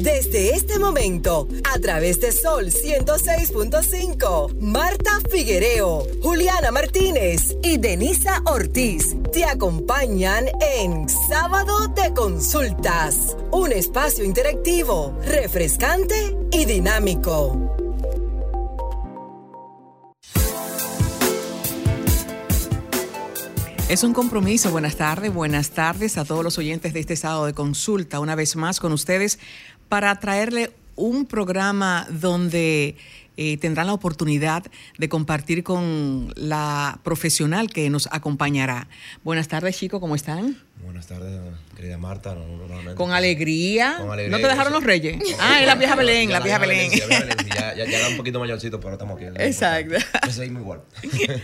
Desde este momento, a través de Sol 106.5, Marta Figuereo, Juliana Martínez y Denisa Ortiz te acompañan en Sábado de Consultas, un espacio interactivo, refrescante y dinámico. Es un compromiso. Buenas tardes, buenas tardes a todos los oyentes de este sábado de consulta. Una vez más con ustedes para traerle un programa donde eh, tendrán la oportunidad de compartir con la profesional que nos acompañará. Buenas tardes, chicos, ¿cómo están? Buenas tardes, querida Marta. Con alegría. ¿No te dejaron los reyes? ah, es la vieja Belén, la, vieja Belén. ya, ya, era un poquito mayorcito, pero estamos aquí. Exacto. Yo seguimos igual.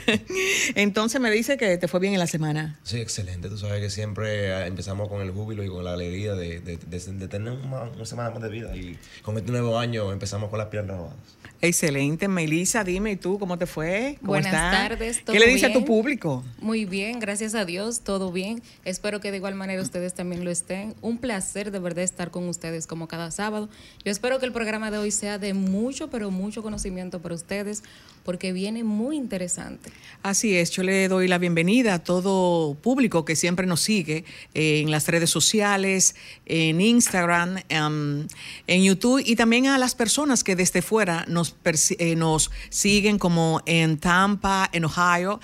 Entonces me dice que te fue bien en la semana. Sí, excelente. Tú sabes que siempre eh, empezamos con el júbilo y con la alegría de, de, de, tener una, semana más de vida. Y con este nuevo año empezamos con las piernas robadas. Excelente. Melissa, dime, ¿y tú cómo te fue? Buenas tardes. ¿Qué le dice a tu público? Muy bien, gracias a Dios, todo bien. Espero que de igual manera ustedes también lo estén. Un placer de verdad estar con ustedes como cada sábado. Yo espero que el programa de hoy sea de mucho, pero mucho conocimiento para ustedes, porque viene muy interesante. Así es, yo le doy la bienvenida a todo público que siempre nos sigue eh, en las redes sociales, en Instagram, em, en YouTube y también a las personas que desde fuera nos, eh, nos siguen como en Tampa, en Ohio,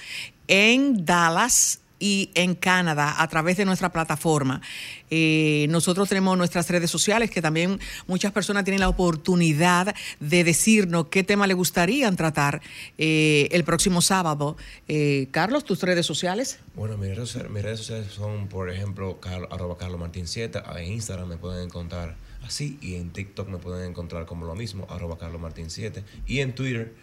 en Dallas, y en Canadá a través de nuestra plataforma. Eh, nosotros tenemos nuestras redes sociales que también muchas personas tienen la oportunidad de decirnos qué tema le gustaría tratar eh, el próximo sábado. Eh, Carlos, tus redes sociales. Bueno, mis redes, sociales son, por ejemplo, arroba Carlos Martín 7. En Instagram me pueden encontrar así y en TikTok me pueden encontrar como lo mismo, arroba Carlos Martín 7. Y en Twitter,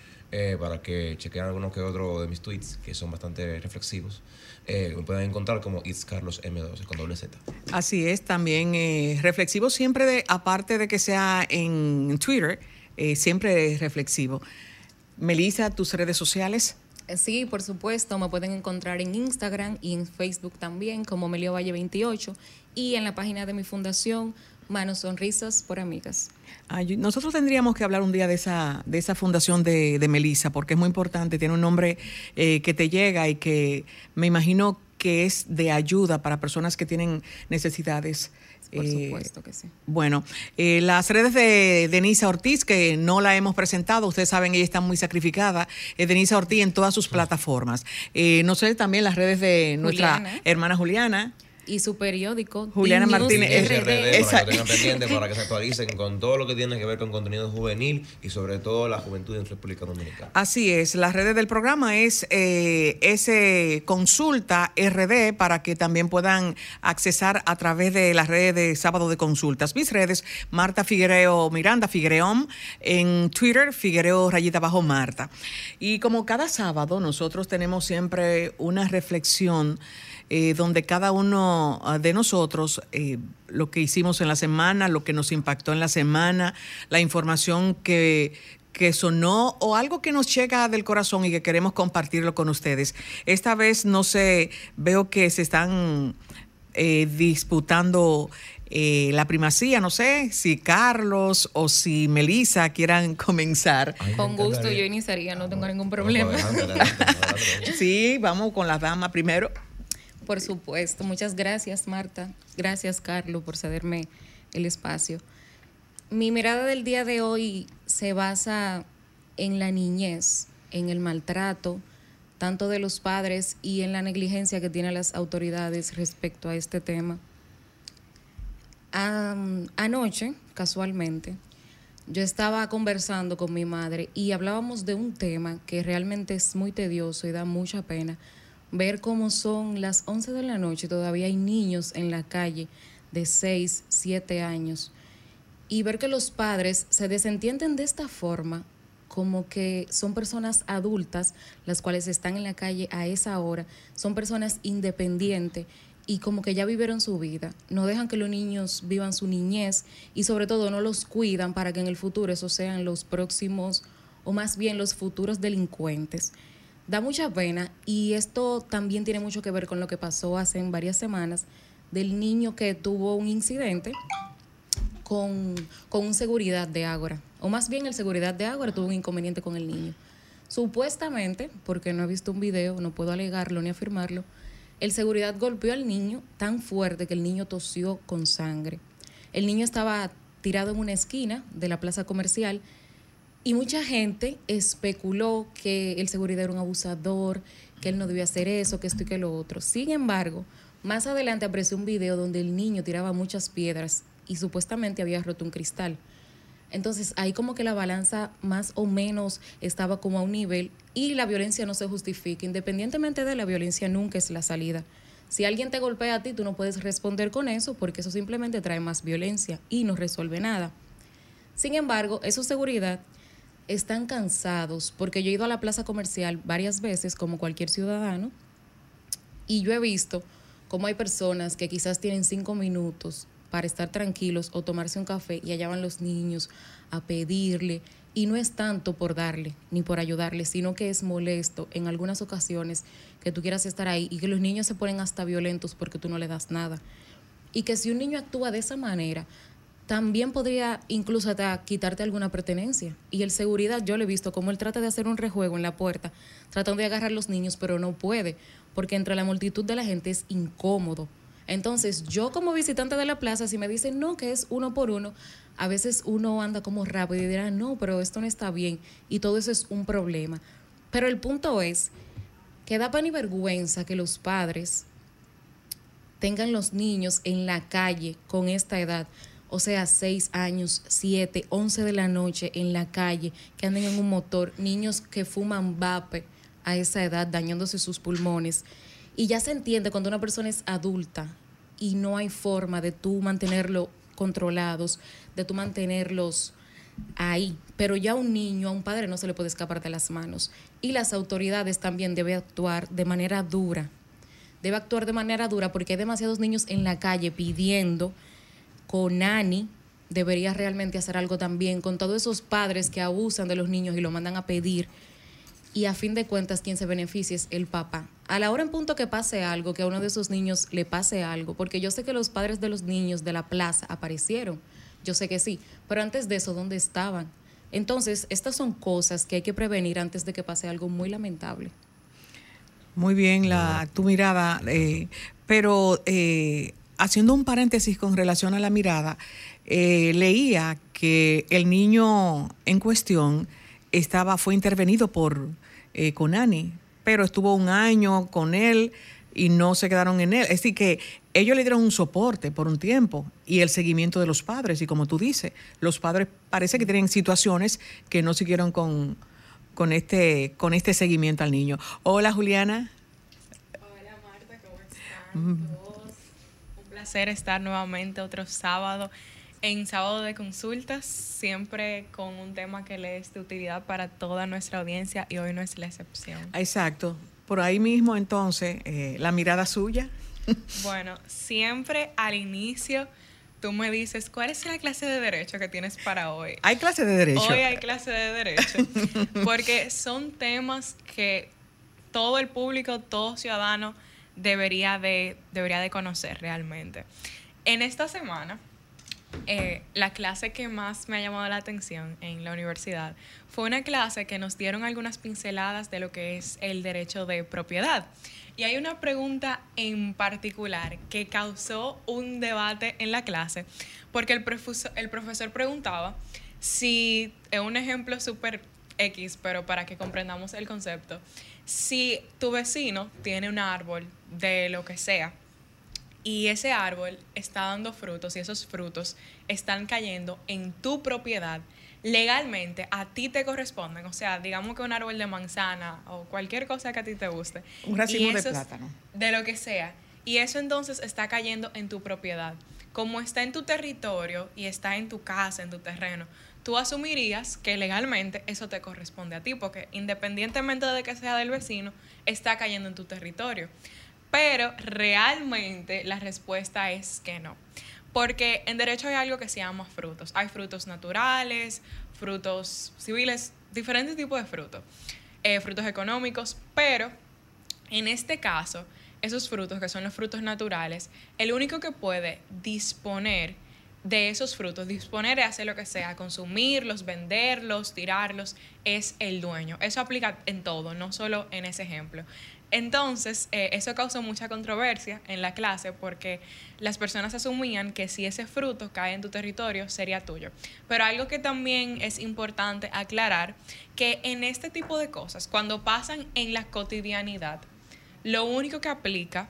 para que chequen algunos que otros de mis tweets que son bastante reflexivos eh, me pueden encontrar como It's Carlos M12 con doble Z. Así es, también eh, reflexivo siempre, de, aparte de que sea en Twitter, eh, siempre reflexivo. Melissa, tus redes sociales. Eh, sí, por supuesto, me pueden encontrar en Instagram y en Facebook también como Melio Valle 28 y en la página de mi fundación Manos Sonrisas por Amigas. nosotros tendríamos que hablar un día de esa, de esa fundación de, de Melissa, porque es muy importante, tiene un nombre eh, que te llega y que me imagino que es de ayuda para personas que tienen necesidades. Por eh, supuesto que sí. Bueno, eh, las redes de Denisa Ortiz, que no la hemos presentado, ustedes saben, ella está muy sacrificada. Denisa Ortiz en todas sus plataformas. no sé, también las redes de nuestra hermana Juliana y su periódico. Juliana Martínez RD. Para que tengan para que se actualicen con todo lo que tiene que ver con contenido juvenil y sobre todo la juventud en República Dominicana. Así es, las redes del programa es eh, ese consulta RD para que también puedan accesar a través de las redes de sábado de consultas. Mis redes, Marta Figuereo Miranda Figuereón, en Twitter, Figuereo Rayita Bajo Marta. Y como cada sábado, nosotros tenemos siempre una reflexión eh, donde cada uno ah, de nosotros, eh, lo que hicimos en la semana, lo que nos impactó en la semana, la información que, que sonó o algo que nos llega del corazón y que queremos compartirlo con ustedes. Esta vez no sé, veo que se están eh, disputando la primacía, no sé si Carlos o si Melissa quieran comenzar. Con gusto yo iniciaría, no tengo ningún problema. sí, vamos con la dama primero. Por supuesto. Muchas gracias, Marta. Gracias, Carlos, por cederme el espacio. Mi mirada del día de hoy se basa en la niñez, en el maltrato, tanto de los padres y en la negligencia que tienen las autoridades respecto a este tema. anoche, casualmente, yo estaba conversando con mi madre y hablábamos de un tema que realmente es muy tedioso y da mucha pena, ver cómo son las 11 de la noche, todavía hay niños en la calle de 6, 7 años, y ver que los padres se desentienden de esta forma, como que son personas adultas, las cuales están en la calle a esa hora, son personas independientes y como que ya vivieron su vida, no dejan que los niños vivan su niñez y sobre todo no los cuidan para que en el futuro esos sean los próximos o más bien los futuros delincuentes. Da mucha pena y esto también tiene mucho que ver con lo que pasó hace varias semanas del niño que tuvo un incidente con, con un seguridad de Ágora. O más bien el seguridad de Ágora tuvo un inconveniente con el niño. Supuestamente, porque no he visto un video, no puedo alegarlo ni afirmarlo, el seguridad golpeó al niño tan fuerte que el niño tosió con sangre. El niño estaba tirado en una esquina de la plaza comercial y mucha gente especuló que el seguridad era un abusador, que él no debía hacer eso, que esto y que lo otro. Sin embargo, más adelante apareció un video donde el niño tiraba muchas piedras y supuestamente había roto un cristal. Entonces ahí como que la balanza más o menos estaba como a un nivel y la violencia no se justifica. Independientemente de la violencia nunca es la salida. Si alguien te golpea a ti, tú no puedes responder con eso porque eso simplemente trae más violencia y no resuelve nada. Sin embargo, esos seguridad están cansados porque yo he ido a la plaza comercial varias veces como cualquier ciudadano y yo he visto cómo hay personas que quizás tienen cinco minutos para estar tranquilos o tomarse un café y allá van los niños a pedirle. Y no es tanto por darle ni por ayudarle, sino que es molesto en algunas ocasiones que tú quieras estar ahí y que los niños se ponen hasta violentos porque tú no le das nada. Y que si un niño actúa de esa manera, también podría incluso hasta quitarte alguna pertenencia. Y el seguridad, yo le he visto como él trata de hacer un rejuego en la puerta, tratando de agarrar a los niños, pero no puede, porque entre la multitud de la gente es incómodo entonces, yo como visitante de la plaza, si me dicen no, que es uno por uno, a veces uno anda como rápido y dirá, no, pero esto no está bien. Y todo eso es un problema. Pero el punto es que da pena y vergüenza que los padres tengan los niños en la calle con esta edad. O sea, seis años, siete, once de la noche en la calle, que anden en un motor, niños que fuman vape a esa edad, dañándose sus pulmones. Y ya se entiende cuando una persona es adulta y no hay forma de tú mantenerlo controlados, de tú mantenerlos ahí. Pero ya a un niño, a un padre no se le puede escapar de las manos. Y las autoridades también deben actuar de manera dura. Debe actuar de manera dura porque hay demasiados niños en la calle pidiendo. Con Ani debería realmente hacer algo también con todos esos padres que abusan de los niños y lo mandan a pedir y a fin de cuentas quien se beneficia es el papá. A la hora en punto que pase algo, que a uno de esos niños le pase algo, porque yo sé que los padres de los niños de la plaza aparecieron, yo sé que sí, pero antes de eso, ¿dónde estaban? Entonces, estas son cosas que hay que prevenir antes de que pase algo muy lamentable. Muy bien la tu mirada, eh, pero eh, haciendo un paréntesis con relación a la mirada, eh, leía que el niño en cuestión estaba, fue intervenido por eh, Conani, pero estuvo un año con él y no se quedaron en él. Es decir, que ellos le dieron un soporte por un tiempo y el seguimiento de los padres. Y como tú dices, los padres parece que tienen situaciones que no siguieron con, con, este, con este seguimiento al niño. Hola, Juliana. Hola, Marta, ¿cómo están? Mm. Placer estar nuevamente otro sábado en sábado de consultas, siempre con un tema que le es de utilidad para toda nuestra audiencia y hoy no es la excepción. Exacto. Por ahí mismo, entonces, eh, la mirada suya. Bueno, siempre al inicio tú me dices, ¿cuál es la clase de derecho que tienes para hoy? Hay clase de derecho. Hoy hay clase de derecho, porque son temas que todo el público, todo ciudadano debería de, debería de conocer realmente. En esta semana eh, la clase que más me ha llamado la atención en la universidad fue una clase que nos dieron algunas pinceladas de lo que es el derecho de propiedad. Y hay una pregunta en particular que causó un debate en la clase, porque el profesor, el profesor preguntaba si, es un ejemplo súper X, pero para que comprendamos el concepto, si tu vecino tiene un árbol de lo que sea, y ese árbol está dando frutos y esos frutos están cayendo en tu propiedad, legalmente a ti te corresponden. O sea, digamos que un árbol de manzana o cualquier cosa que a ti te guste. Un racimo de plátano. De lo que sea. Y eso entonces está cayendo en tu propiedad. Como está en tu territorio y está en tu casa, en tu terreno, tú asumirías que legalmente eso te corresponde a ti, porque independientemente de que sea del vecino, está cayendo en tu territorio. Pero realmente la respuesta es que no. Porque en derecho hay algo que se llama frutos. Hay frutos naturales, frutos civiles, diferentes tipos de frutos. Eh, frutos económicos, pero en este caso, esos frutos que son los frutos naturales, el único que puede disponer de esos frutos, disponer de hacer lo que sea, consumirlos, venderlos, tirarlos, es el dueño. Eso aplica en todo, no solo en ese ejemplo. Entonces, eh, eso causó mucha controversia en la clase porque las personas asumían que si ese fruto cae en tu territorio sería tuyo. Pero algo que también es importante aclarar, que en este tipo de cosas, cuando pasan en la cotidianidad, lo único que aplica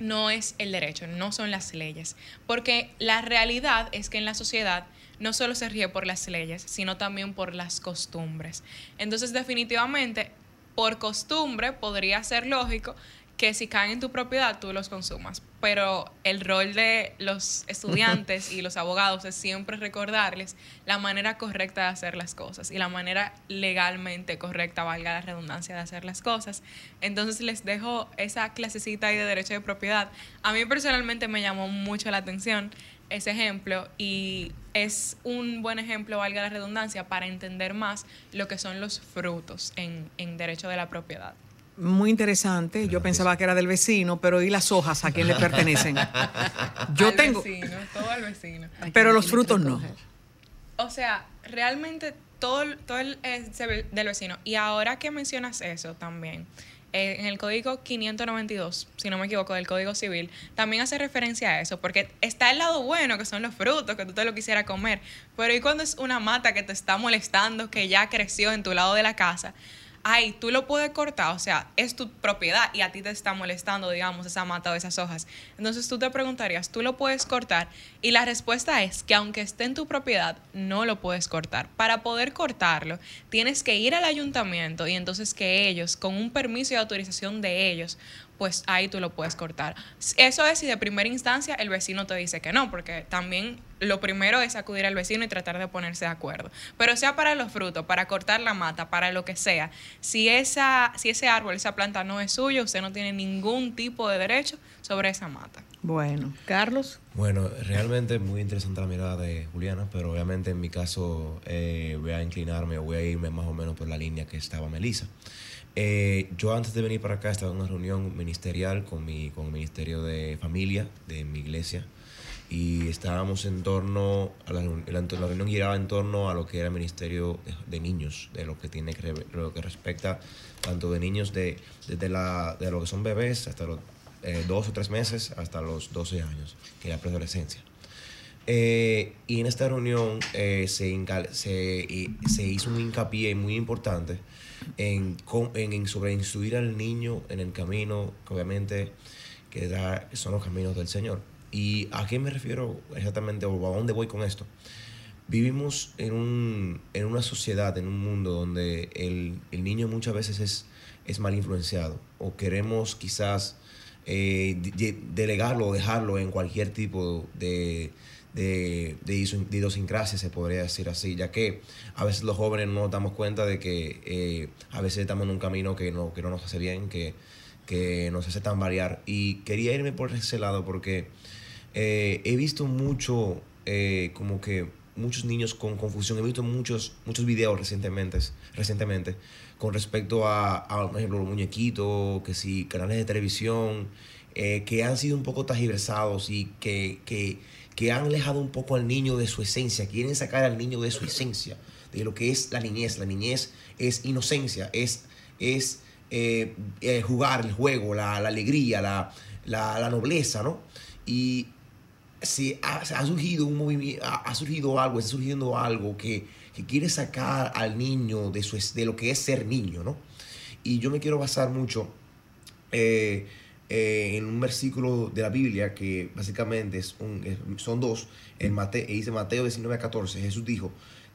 no es el derecho, no son las leyes, porque la realidad es que en la sociedad no solo se ríe por las leyes, sino también por las costumbres. Entonces, definitivamente, por costumbre podría ser lógico que si caen en tu propiedad tú los consumas. Pero el rol de los estudiantes y los abogados es siempre recordarles la manera correcta de hacer las cosas y la manera legalmente correcta, valga la redundancia, de hacer las cosas. Entonces les dejo esa clasecita ahí de derecho de propiedad. A mí personalmente me llamó mucho la atención ese ejemplo y es un buen ejemplo, valga la redundancia, para entender más lo que son los frutos en, en derecho de la propiedad. Muy interesante. Yo pensaba que era del vecino, pero ¿y las hojas a quién le pertenecen? Yo al tengo. Vecino, todo al vecino. Pero los frutos no. O sea, realmente todo, todo el, es del vecino. Y ahora que mencionas eso también, eh, en el código 592, si no me equivoco, del Código Civil, también hace referencia a eso, porque está el lado bueno, que son los frutos, que tú te lo quisieras comer, pero ¿y cuando es una mata que te está molestando, que ya creció en tu lado de la casa? Ay, tú lo puedes cortar, o sea, es tu propiedad y a ti te está molestando, digamos, esa mata o esas hojas. Entonces tú te preguntarías, ¿tú lo puedes cortar? Y la respuesta es que aunque esté en tu propiedad, no lo puedes cortar. Para poder cortarlo, tienes que ir al ayuntamiento y entonces que ellos, con un permiso y autorización de ellos, pues ahí tú lo puedes cortar. Eso es si de primera instancia el vecino te dice que no, porque también lo primero es acudir al vecino y tratar de ponerse de acuerdo. Pero sea para los frutos, para cortar la mata, para lo que sea, si, esa, si ese árbol, esa planta no es suyo, usted no tiene ningún tipo de derecho sobre esa mata. Bueno, Carlos. Bueno, realmente muy interesante la mirada de Juliana, pero obviamente en mi caso eh, voy a inclinarme o voy a irme más o menos por la línea que estaba Melissa. Eh, yo antes de venir para acá estaba en una reunión ministerial con, mi, con el Ministerio de Familia de mi iglesia y estábamos en torno, a la, la, reunión giraba en torno a lo que era el Ministerio de, Niños, de lo que tiene que, lo que respecta tanto de niños de, desde la, de lo que son bebés hasta los eh, dos o tres meses hasta los 12 años, que es la preadolescencia. Eh, y en esta reunión eh, se, se, se, hizo un hincapié muy importante en, en, sobre instruir al niño en el camino que obviamente que da, son los caminos del Señor. ¿Y a qué me refiero exactamente o a dónde voy con esto? Vivimos en, un, en una sociedad, en un mundo donde el, el niño muchas veces es, es mal influenciado o queremos quizás eh, delegarlo o dejarlo en cualquier tipo de, de, de, idiosincrasia, se podría decir así, ya que a veces los jóvenes no nos damos cuenta de que eh, a veces estamos en un camino que no, que no nos hace bien, que, que nos hace tan variar. Y quería irme por ese lado porque eh, he visto mucho, eh, como que muchos niños con confusión. He visto muchos, muchos videos recientemente, recientemente con respecto a, a, por ejemplo, los muñequitos, que si canales de televisión, que han sido un poco tajiversados y que, que, que, han alejado un poco al niño de su esencia. Quieren sacar al niño de su esencia, de lo que es la niñez. La niñez es inocencia, es, es jugar el juego, la, la alegría, la, la, nobleza, ¿no? Y si ha, ha, surgido un movimiento, ha, surgido algo, está surgiendo algo que, que, quiere sacar al niño de, su, de lo que es ser niño, ¿no? Y yo me quiero basar mucho eh, eh, en un versículo de la Biblia que básicamente es son dos, en Mateo, dice Mateo 19 a 14, Jesús dijo,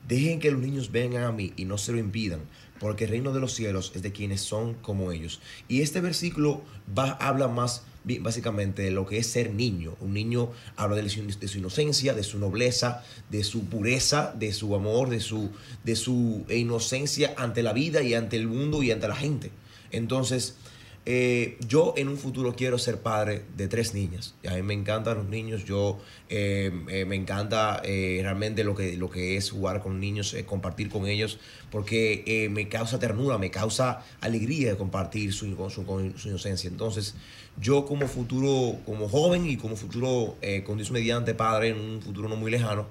dejen que los niños vengan a mí y no se lo impidan, porque el reino de los cielos es de quienes son como ellos. Y este versículo va, habla más básicamente lo que es ser niño. Un niño habla de su, de su, inocencia, de su nobleza, de su pureza, de su amor, de su, de su inocencia ante la vida y ante el mundo y ante la gente. Entonces, eh, yo en un futuro quiero ser padre de tres niñas. A mí me encantan los niños, yo eh, eh, me encanta realmente lo que, lo que es jugar con niños, compartir con ellos, porque me causa ternura, me causa alegría de compartir su, su, inocencia. Entonces, yo como futuro, como joven y como futuro, con Dios mediante padre, en un futuro no muy lejano,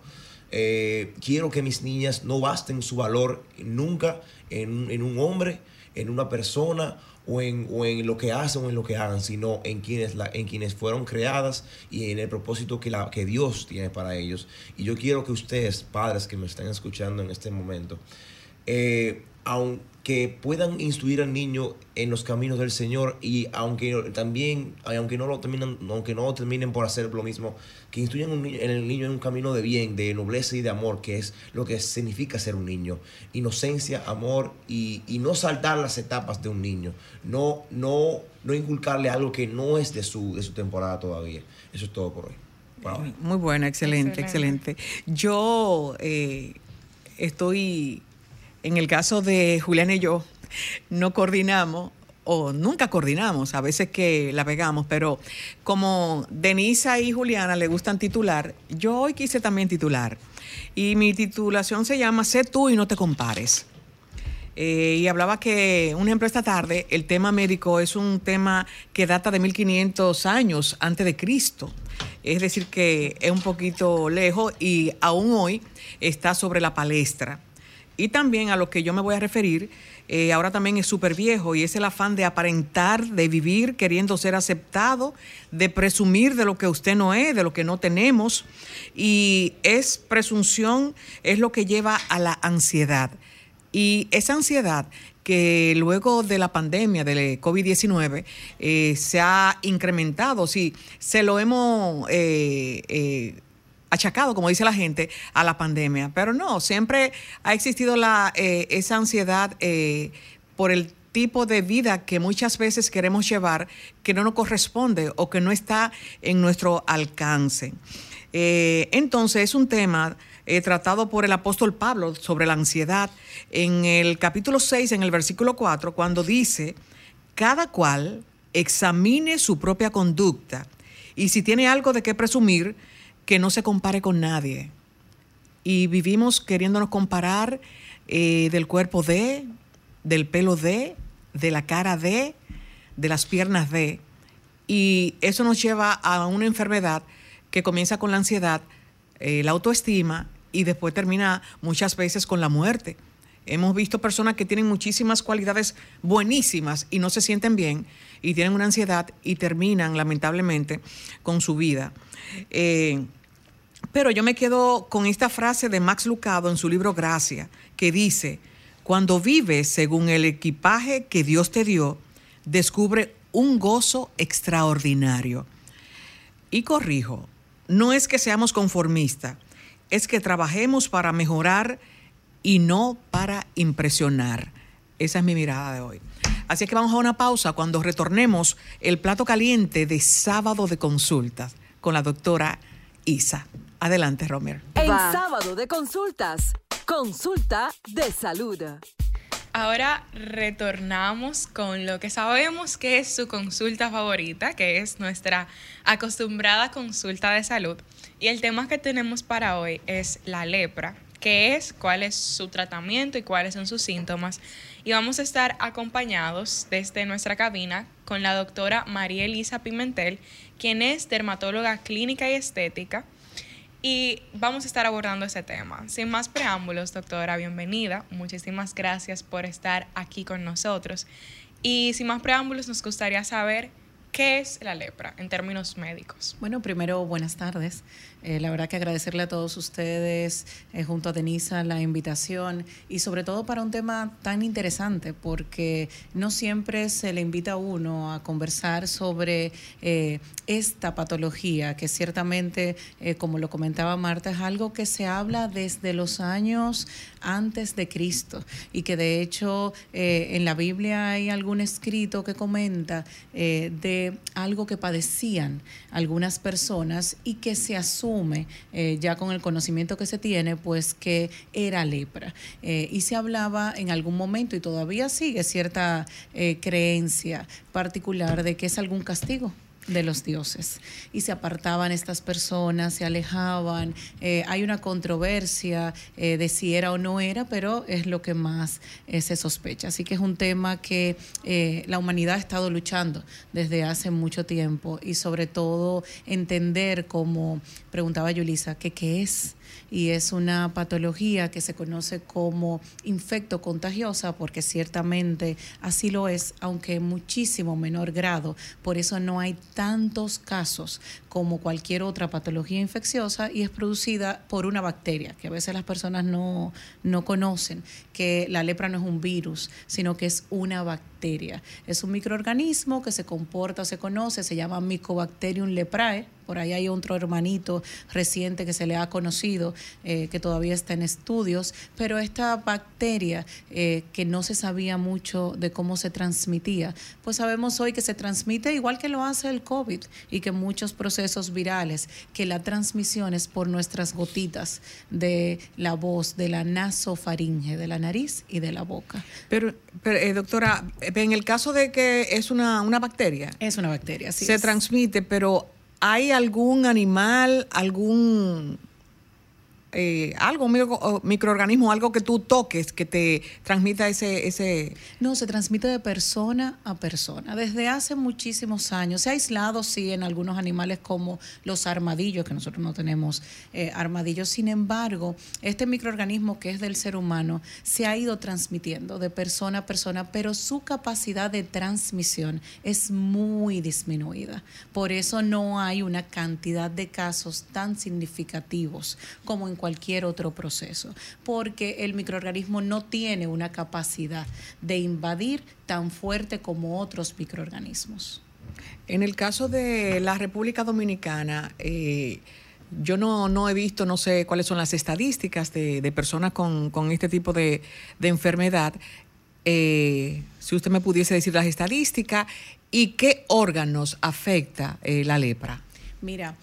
quiero que mis niñas no basten su valor nunca en, en un hombre, en una persona o en, o en, lo que hacen o en lo que hagan, sino en quienes, la, en quienes fueron creadas y en el propósito que, la, que Dios tiene para ellos. Y yo quiero que ustedes, padres que me están escuchando en este momento, eh, aunque puedan instruir al niño en los caminos del Señor y aunque también, aunque no lo terminen, aunque no terminen por hacer lo mismo, que instruyan en el niño en un camino de bien, de nobleza y de amor, que es lo que significa ser un niño. Inocencia, amor y, no saltar las etapas de un niño. No, no, no inculcarle algo que no es de su, de su temporada todavía. Eso es todo por hoy. Muy buena, excelente, excelente. Yo eh, estoy en el caso de Julián y yo, no coordinamos o nunca coordinamos, a veces que la pegamos, pero como Denisa y Juliana le gustan titular, yo hoy quise también titular. Y mi titulación se llama Sé tú y no te compares. Eh, y hablaba que un ejemplo esta tarde, el tema médico es un tema que data de 1500 años antes de Cristo. Es decir, que es un poquito lejos y aún hoy está sobre la palestra. Y también a lo que yo me voy a referir, eh, ahora también es súper viejo y es el afán de aparentar, de vivir queriendo ser aceptado, de presumir de lo que usted no es, de lo que no tenemos. Y es presunción, es lo que lleva a la ansiedad. Y esa ansiedad que luego de la pandemia del COVID-19 eh, se ha incrementado, sí, se lo hemos eh, achacado, como dice la gente, a la pandemia. Pero no, siempre ha existido la, eh, esa ansiedad eh, por el tipo de vida que muchas veces queremos llevar que no nos corresponde o que no está en nuestro alcance. Eh, entonces es un tema tratado por el apóstol Pablo sobre la ansiedad en el capítulo 6, en el versículo 4, cuando dice, cada cual examine su propia conducta y si tiene algo de qué presumir, que no se compare con nadie. Y vivimos queriéndonos comparar eh, del cuerpo de, del pelo de, de la cara de, de las piernas de. Y eso nos lleva a una enfermedad que comienza con la ansiedad, eh, la autoestima y después termina muchas veces con la muerte. Hemos visto personas que tienen muchísimas cualidades buenísimas y no se sienten bien y tienen una ansiedad y terminan lamentablemente con su vida. Eh, pero yo me quedo con esta frase de Max Lucado en su libro Gracia, que dice, cuando vives según el equipaje que Dios te dio, descubre un gozo extraordinario. Y corrijo, no es que seamos conformistas, es que trabajemos para mejorar y no para impresionar. Esa es mi mirada de hoy. Así que vamos a una pausa cuando retornemos el plato caliente de sábado de consultas con la doctora Isa. Adelante, Romer. En sábado de consultas, consulta de salud. Ahora retornamos con lo que sabemos que es su consulta favorita, que es nuestra acostumbrada consulta de salud. Y el tema que tenemos para hoy es la lepra, qué es, cuál es su tratamiento y cuáles son sus síntomas. Y vamos a estar acompañados desde nuestra cabina con la doctora María Elisa Pimentel, quien es dermatóloga clínica y estética y vamos a estar abordando ese tema. Sin más preámbulos, doctora, bienvenida. Muchísimas gracias por estar aquí con nosotros. Y sin más preámbulos, nos gustaría saber qué es la lepra en términos médicos. Bueno, primero, buenas tardes. Eh, la verdad que agradecerle a todos ustedes, eh, junto a Denisa, la invitación y sobre todo para un tema tan interesante, porque no siempre se le invita a uno a conversar sobre eh, esta patología, que ciertamente, como lo comentaba Marta, es algo que se habla desde los años antes de Cristo y que de hecho en la Biblia hay algún escrito que comenta de algo que padecían algunas personas y que se asume eh, ya con el conocimiento que se tiene, pues que era lepra. Eh, y se hablaba en algún momento, y todavía sigue cierta eh, creencia particular de que es algún castigo de los dioses y se apartaban estas personas, se alejaban. Eh, hay una controversia eh, de si era o no era, pero es lo que más eh, se sospecha. Así que es un tema que la humanidad ha estado luchando desde hace mucho tiempo y sobre todo entender, como preguntaba Yulisa, que qué es y es una patología que se conoce como infecto contagiosa porque ciertamente así lo es, aunque en muchísimo menor grado. Por eso no hay tantos casos como cualquier otra patología infecciosa y es producida por una bacteria, que a veces las personas no, no conocen, que la lepra no es un virus, sino que es una bacteria. Es un microorganismo que se comporta se conoce, se llama Mycobacterium leprae. Por ahí hay otro hermanito reciente que se le ha conocido, eh, que todavía está en estudios, pero esta bacteria eh, que no se sabía mucho de cómo se transmitía, pues sabemos hoy que se transmite igual que lo hace el COVID y que muchos procesos virales, que la transmisión es por nuestras gotitas de la voz, de la nasofaringe, de la nariz y de la boca. Pero, eh, doctora, en el caso de que es una, una bacteria. Es una bacteria, sí. Se transmite, pero ¿Hay algún animal, algún eh, algo, microorganismo, algo que tú toques que te transmita ese, ese... No, se transmite de persona a persona. Desde hace muchísimos años. Se ha aislado, sí, en algunos animales como los armadillos, que nosotros no tenemos eh, armadillos. Sin embargo, este microorganismo que es del ser humano se ha ido transmitiendo de persona a persona, pero su capacidad de transmisión es muy disminuida. Por eso no hay una cantidad de casos tan significativos como en cualquier otro proceso, porque el microorganismo no tiene una capacidad de invadir tan fuerte como otros microorganismos. En el caso de la República Dominicana, eh, yo no, he visto, no sé cuáles son las estadísticas de, personas con, este tipo de, enfermedad. Eh, si usted me pudiese decir las estadísticas y qué órganos afecta eh, la lepra. Mira,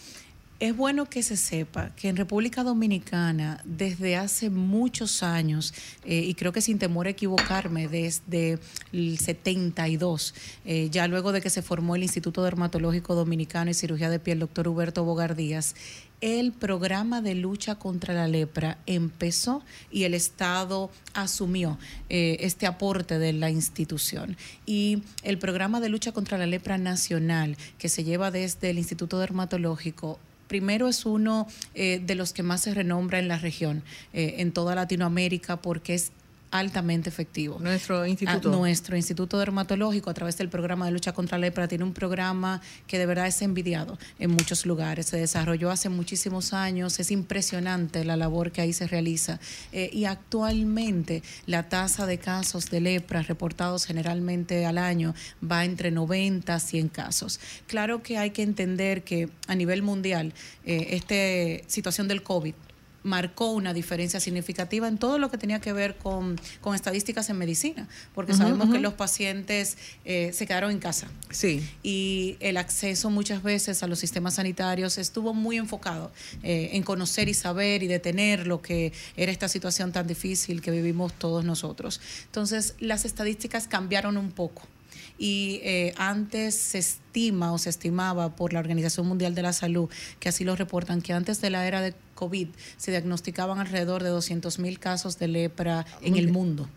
es bueno que se sepa que en República Dominicana, desde hace muchos años, eh, y creo que sin temor a equivocarme, desde el 72, eh, ya luego de que se formó el Instituto Dermatológico Dominicano y Cirugía de Piel, doctor Huberto Bogardías, el programa de lucha contra la lepra empezó y el Estado asumió eh, este aporte de la institución. Y el programa de lucha contra la lepra nacional, que se lleva desde el Instituto Dermatológico, primero es uno eh, de los que más se renombra en la región, eh, en toda Latinoamérica, porque es altamente efectivo. Nuestro instituto. nuestro instituto dermatológico, a través del programa de lucha contra la lepra, tiene un programa que de verdad es envidiado en muchos lugares. Se desarrolló hace muchísimos años, es impresionante la labor que ahí se realiza. Eh, y actualmente la tasa de casos de lepra reportados generalmente al año va entre 90 a 100 casos. Claro que hay que entender que a nivel mundial, eh, esta situación del COVID marcó una diferencia significativa en todo lo que tenía que ver con, estadísticas en medicina, porque sabemos que los pacientes eh, se quedaron en casa. Sí. Y el acceso muchas veces a los sistemas sanitarios estuvo muy enfocado eh, en conocer y saber y detener lo que era esta situación tan difícil que vivimos todos nosotros. Entonces, las estadísticas cambiaron un poco y eh, antes se estima o se estimaba por la Organización Mundial de la Salud, que así lo reportan, que antes de la era de COVID se diagnosticaban alrededor de 200 mil casos de lepra en el mundo.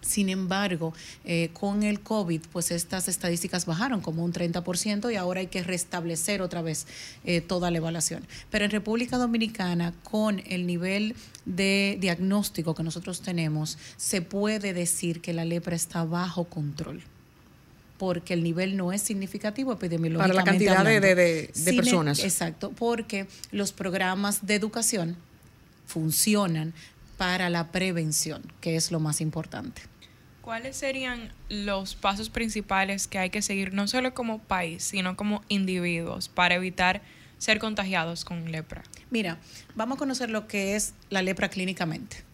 Sin embargo, eh, con el COVID, pues estas estadísticas bajaron como un 30% y ahora hay que restablecer otra vez eh, toda la evaluación. Pero en República Dominicana, con el nivel de diagnóstico que nosotros tenemos, se puede decir que la lepra está bajo control porque el nivel no es significativo epidemiológicamente. Para la cantidad de, de, personas. Exacto, porque los programas de educación funcionan para la prevención, que es lo más importante. ¿Cuáles serían los pasos principales que hay que seguir, no solo como país, sino como individuos, para evitar ser contagiados con lepra? Mira, vamos a conocer lo que es la lepra clínicamente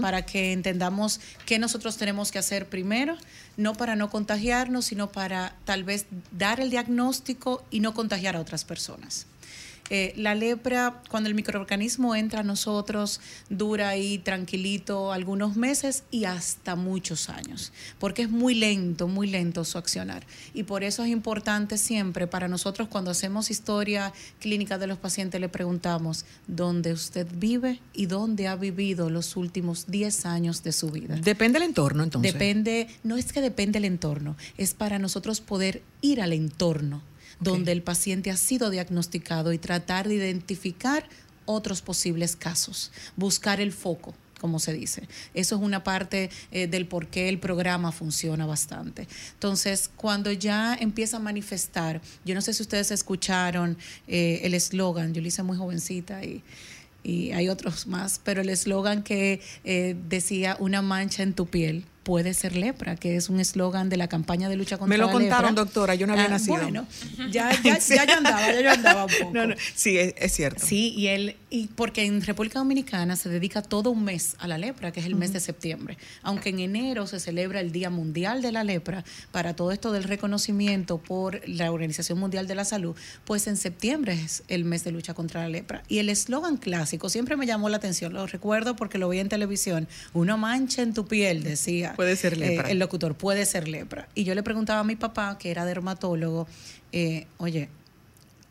para que entendamos qué nosotros tenemos que hacer primero, no para no contagiarnos, sino para tal vez dar el diagnóstico y no contagiar a otras personas. Eh, la lepra, cuando el microorganismo entra a nosotros, dura ahí tranquilito algunos meses y hasta muchos años, porque es muy lento, muy lento su accionar. Y por eso es importante siempre para nosotros cuando hacemos historia clínica de los pacientes, le preguntamos dónde usted vive y dónde ha vivido los últimos 10 años de su vida. Depende del entorno, entonces. Depende, no es que depende el entorno, es para nosotros poder ir al entorno donde el paciente ha sido diagnosticado y tratar de identificar otros posibles casos, buscar el foco como se dice. Eso es una parte eh, del por qué el programa funciona bastante. Entonces, cuando ya empieza a manifestar, yo no sé si ustedes escucharon eh, el eslogan, yo lo hice muy jovencita y, y hay otros más, pero el eslogan que eh, decía una mancha en tu piel puede ser lepra, que es un eslogan de la campaña de lucha contra la lepra. Me lo contaron, doctora, yo no había ah, nacido. Bueno, ya, ya, ya, yo andaba, ya yo andaba un poco. No, no, sí, es, es, cierto. Sí, y él, y porque en República Dominicana se dedica todo un mes a la lepra, que es el uh -huh. mes de septiembre. Aunque en enero se celebra el Día Mundial de la Lepra, para todo esto del reconocimiento por la Organización Mundial de la Salud, pues en septiembre es el mes de lucha contra la lepra. Y el eslogan clásico siempre me llamó la atención, lo recuerdo porque lo vi en televisión, una mancha en tu piel, decía. Puede ser lepra. Eh, el locutor puede ser lepra. Y yo le preguntaba a mi papá, que era dermatólogo, eh, oye,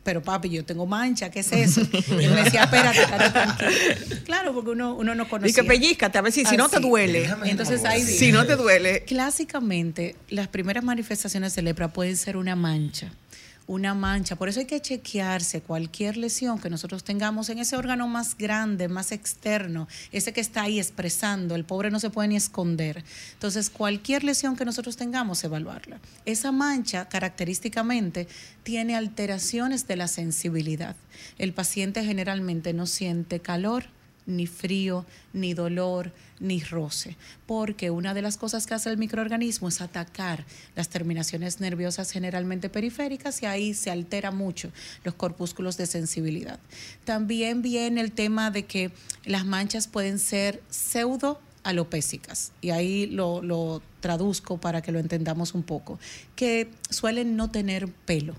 pero papi, yo tengo mancha, ¿qué es eso? Y él me decía, espérate, estate tranquilo. Claro, porque uno, uno no conocía. Y que pellízcate, a ver si, si no te duele. Entonces ahí Si no te duele. Clásicamente, las primeras manifestaciones de lepra pueden ser una mancha una mancha. Por eso hay que chequearse cualquier lesión que nosotros tengamos en ese órgano más grande, más externo, ese que está ahí expresando. El pobre no se puede ni esconder. Entonces, cualquier lesión que nosotros tengamos, evaluarla. Esa mancha, característicamente, tiene alteraciones de la sensibilidad. El paciente generalmente no siente calor, ni frío, ni dolor, ni roce, porque una de las cosas que hace el microorganismo es atacar las terminaciones nerviosas generalmente periféricas y ahí se altera mucho los corpúsculos de sensibilidad. También viene el tema de que las manchas pueden ser pseudo alopésicas, y ahí lo, lo traduzco para que lo entendamos un poco, que suelen no tener pelo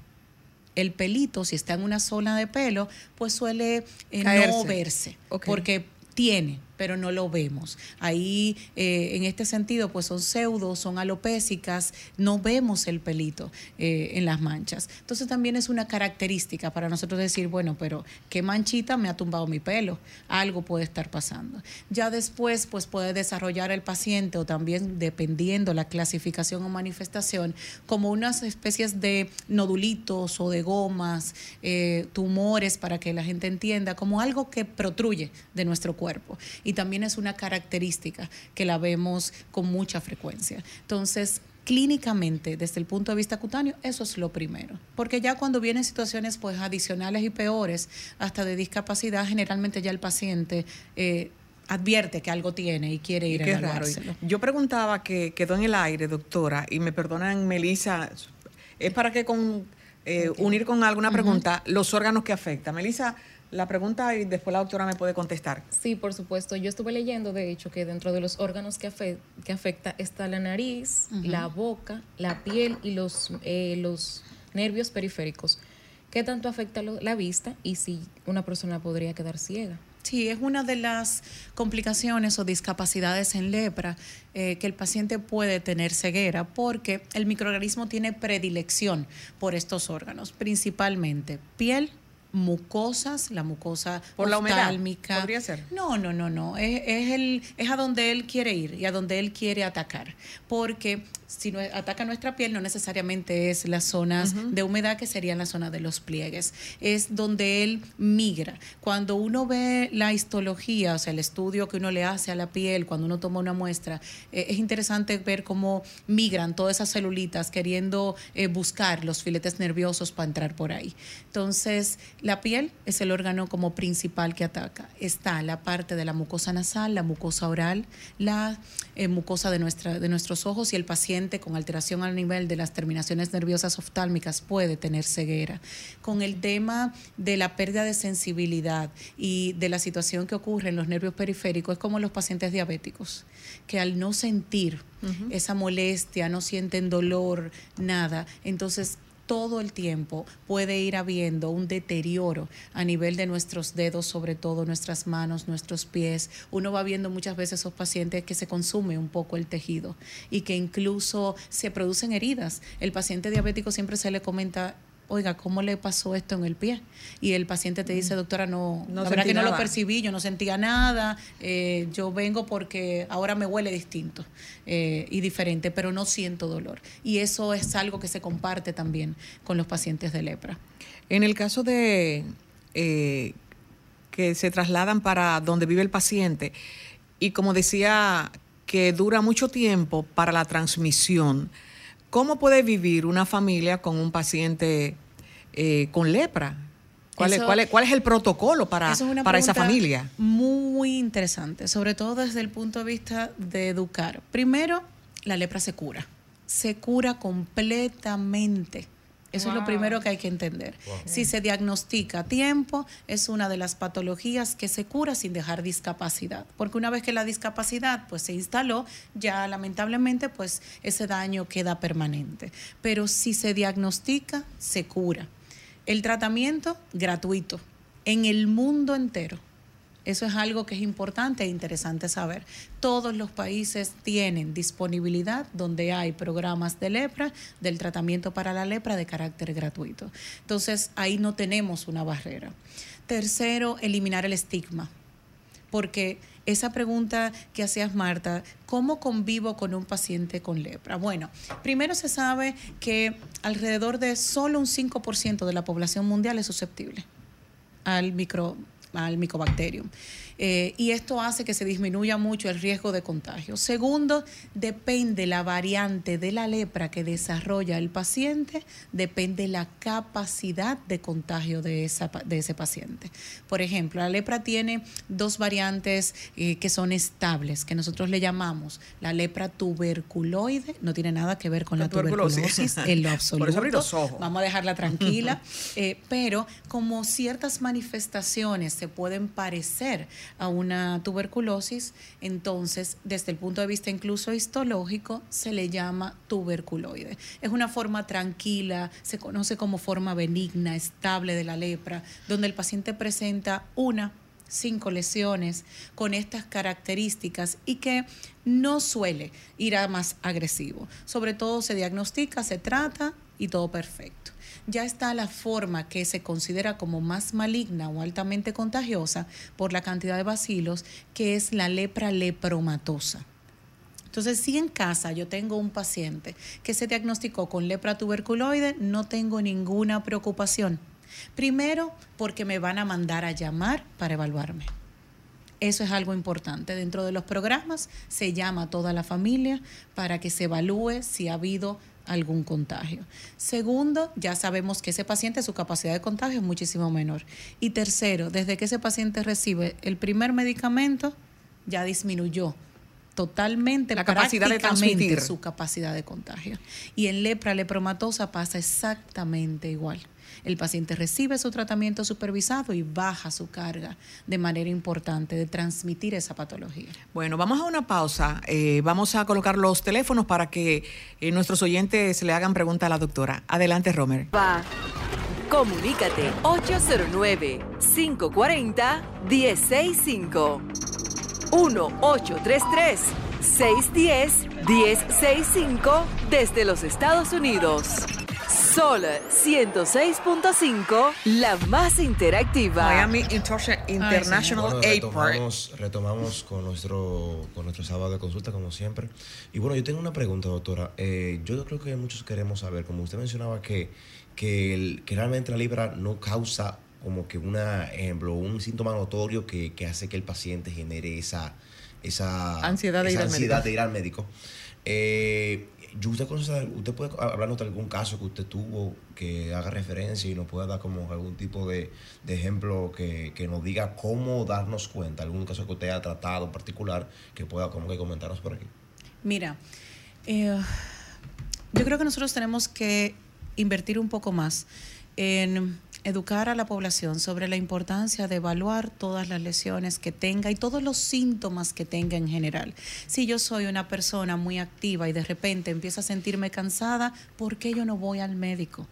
el pelito, si está en una zona de pelo, pues suele eh, no verse, okay. porque tiene, pero no lo vemos. Ahí, eh, en este sentido, pues son pseudos, son alopésicas, no vemos el pelito eh, en las manchas. Entonces también es una característica para nosotros decir, bueno, pero qué manchita me ha tumbado mi pelo, algo puede estar pasando. Ya después, pues puede desarrollar el paciente o también, dependiendo la clasificación o manifestación, como unas especies de nodulitos o de gomas, eh, tumores, para que la gente entienda, como algo que protruye de nuestro cuerpo y también es una característica que la vemos con mucha frecuencia. Entonces, clínicamente, desde el punto de vista cutáneo, eso es lo primero. Porque ya cuando vienen situaciones pues adicionales y peores, hasta de discapacidad, generalmente ya el paciente eh, advierte que algo tiene y quiere ir y a evaluárselo. Yo preguntaba que quedó en el aire, doctora, y me perdonan, Melissa, es para que con eh, unir con alguna pregunta uh -huh. los órganos que afecta. Melissa, la pregunta y después la doctora me puede contestar. Sí, por supuesto. Yo estuve leyendo, de hecho, que dentro de los órganos que, afe que afecta está la nariz, uh -huh. la boca, la piel y los, eh, los nervios periféricos. ¿Qué tanto afecta lo, la vista y si una persona podría quedar ciega? Sí, es una de las complicaciones o discapacidades en lepra eh, que el paciente puede tener ceguera porque el microorganismo tiene predilección por estos órganos, principalmente piel, mucosas, la mucosa por la humedad podría ser. No, no, no, no. Es, es, el, es a donde él quiere ir y a donde él quiere atacar. Porque si no ataca nuestra piel, no necesariamente es las zonas uh -huh. de humedad que serían las zonas de los pliegues. Es donde él migra. Cuando uno ve la histología, o sea, el estudio que uno le hace a la piel, cuando uno toma una muestra, eh, es interesante ver cómo migran todas esas celulitas queriendo eh, buscar los filetes nerviosos para entrar por ahí. Entonces, la piel es el órgano como principal que ataca. Está la parte de la mucosa nasal, la mucosa oral, la eh, mucosa de, nuestra, de nuestros ojos y el paciente con alteración al nivel de las terminaciones nerviosas oftálmicas puede tener ceguera. Con el tema de la pérdida de sensibilidad y de la situación que ocurre en los nervios periféricos, es como los pacientes diabéticos, que al no sentir uh -huh. esa molestia, no sienten dolor, nada, entonces todo el tiempo puede ir habiendo un deterioro a nivel de nuestros dedos, sobre todo nuestras manos, nuestros pies. Uno va viendo muchas veces esos pacientes que se consume un poco el tejido y que incluso se producen heridas. El paciente diabético siempre se le comenta oiga, ¿cómo le pasó esto en el pie? Y el paciente te dice, doctora, no, No la verdad que no lo percibí, yo no sentía nada, eh, yo vengo porque ahora me huele distinto eh, y diferente, pero no siento dolor. Y eso es algo que se comparte también con los pacientes de lepra. En el caso de eh, que se trasladan para donde vive el paciente, y como decía, que dura mucho tiempo para la transmisión, ¿cómo puede vivir una familia con un paciente eh, con lepra? ¿Cuál, es, Eso- cuál es- cuál es el protocolo para, es para esa familia? Muy interesante, sobre todo desde el punto de vista de educar. Primero, la lepra se cura. Se cura completamente. Eso es lo primero que hay que entender. Si se diagnostica a tiempo, es una de las patologías que se cura sin dejar discapacidad. Porque una vez que la discapacidad pues, se instaló, ya lamentablemente pues, ese daño queda permanente. Pero si se diagnostica, se cura. El tratamiento gratuito en el mundo entero. Eso es algo que es importante e interesante saber. Todos los países tienen disponibilidad donde hay programas de lepra, del tratamiento para la lepra de carácter gratuito. Entonces, ahí no tenemos una barrera. Tercero, eliminar el estigma porque esa pregunta que hacías, Marta, ¿cómo convivo con un paciente con lepra? Bueno, primero se sabe que alrededor de solo un 5% de la población mundial es susceptible al micro al micobacterium. Eh, y esto hace que se disminuya mucho el riesgo de contagio. Segundo, depende la variante de la lepra que desarrolla el paciente, depende la capacidad de contagio de, esa, pa- de ese paciente. Por ejemplo, la lepra tiene dos variantes eh, que son estables, que nosotros le llamamos la lepra tuberculoide, no tiene nada que ver con La la tuberculosis. tuberculosis en lo absoluto. Por eso los ojos. Vamos a dejarla tranquila, eh, pero como ciertas manifestaciones se pueden parecer a una tuberculosis, entonces desde el punto de vista incluso histológico se le llama tuberculoide. Es una forma tranquila, se conoce como forma benigna, estable de la lepra, donde el paciente presenta una cinco lesiones con estas características y que no suele ir a más agresivo. Sobre todo se diagnostica, se trata y todo perfecto. Ya está la forma que se considera como más maligna o altamente contagiosa por la cantidad de bacilos, que es la lepra lepromatosa. Entonces, si en casa yo tengo un paciente que se diagnosticó con lepra tuberculoide, no tengo ninguna preocupación. Primero, porque me van a mandar a llamar para evaluarme. Eso es algo importante. Dentro de los programas se llama a toda la familia para que se evalúe si ha habido algún contagio. Segundo, ya sabemos que ese paciente, su capacidad de contagio es muchísimo menor. Y tercero, desde que ese paciente recibe el primer medicamento, ya disminuyó totalmente La capacidad de transmitir. su capacidad de contagio. Y en lepra lepromatosa pasa exactamente igual. El paciente recibe su tratamiento supervisado y baja su carga de manera importante de transmitir esa patología. Bueno, vamos a una pausa. Eh, vamos a colocar los teléfonos para que eh, nuestros oyentes le hagan pregunta a la doctora. Adelante, Romer. Va. Comunícate 809-540-1065. 1-833-610-1065 desde los Estados Unidos. Sol 106.5, la más interactiva. Miami Inter- International Bueno, Airport. retomamos, retomamos con nuestro, con nuestro sábado de consulta, como siempre. Y bueno, yo tengo una pregunta, doctora. Eh, yo creo que muchos queremos saber, como usted mencionaba, que, que, el- que realmente la libra no causa como que una, ejemplo, un síntoma notorio que, que hace que el paciente genere esa, esa Ansiedad de esa ir al ansiedad médico. de ir al médico. Eh, ¿usted, ¿Usted puede hablarnos de algún caso que usted tuvo que haga referencia y nos pueda dar como algún tipo de, de ejemplo que, que nos diga cómo darnos cuenta? ¿Algún caso que usted haya tratado en particular que pueda como que comentarnos por aquí? Mira, eh, yo creo que nosotros tenemos que invertir un poco más en educar a la población sobre la importancia de evaluar todas las lesiones que tenga y todos los síntomas que tenga en general. Si yo soy una persona muy activa y de repente empiezo a sentirme cansada, ¿por qué yo no voy al médico?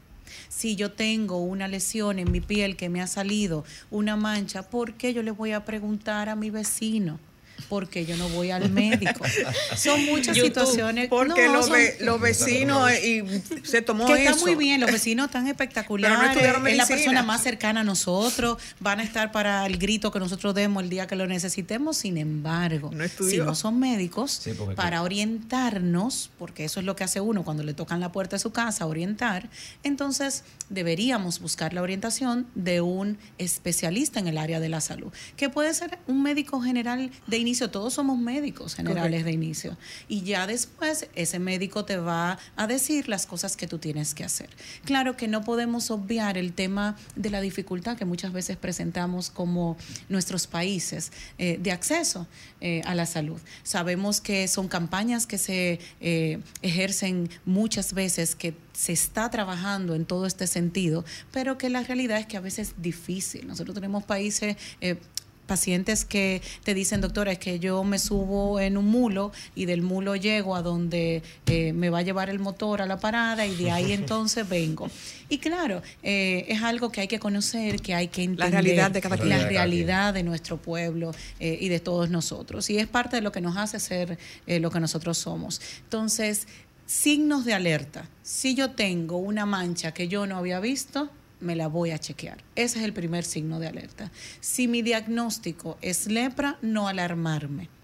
Si yo tengo una lesión en mi piel que me ha salido una mancha, ¿por qué yo le voy a preguntar a mi vecino? Porque yo no voy al médico. son muchas situaciones. Porque los, vecinos y se tomó que está muy bien, los vecinos están espectaculares. es la persona más cercana a nosotros. Van a estar para el grito que nosotros demos el día que lo necesitemos. Sin embargo, si no son médicos, para orientarnos, porque eso es lo que hace uno cuando le tocan la puerta de su casa, orientar, entonces deberíamos buscar la orientación de un especialista en el área de la salud, que puede ser un médico general de inicio, todos somos médicos generales de inicio, y ya después ese médico te va a decir las cosas que tú tienes que hacer. Claro que no podemos obviar el tema de la dificultad que muchas veces presentamos como nuestros países eh, de acceso eh, a la salud. Sabemos que son campañas que se eh, ejercen muchas veces, que se está trabajando en todo este sentido, pero que la realidad es que a veces es difícil. Nosotros tenemos países pacientes que te dicen, doctora, es que yo me subo en un mulo y del mulo llego a donde eh, me va a llevar el motor a la parada y de ahí entonces vengo. Y claro, eh, es algo que hay que conocer, que hay que entender. La realidad de cada La realidad de nuestro pueblo eh, y de todos nosotros. Y es parte de lo que nos hace ser lo que nosotros somos. Entonces, signos de alerta. Si yo tengo una mancha que yo no había visto, me la voy a chequear. Ese es el primer signo de alerta. Si mi diagnóstico es lepra, no alarmarme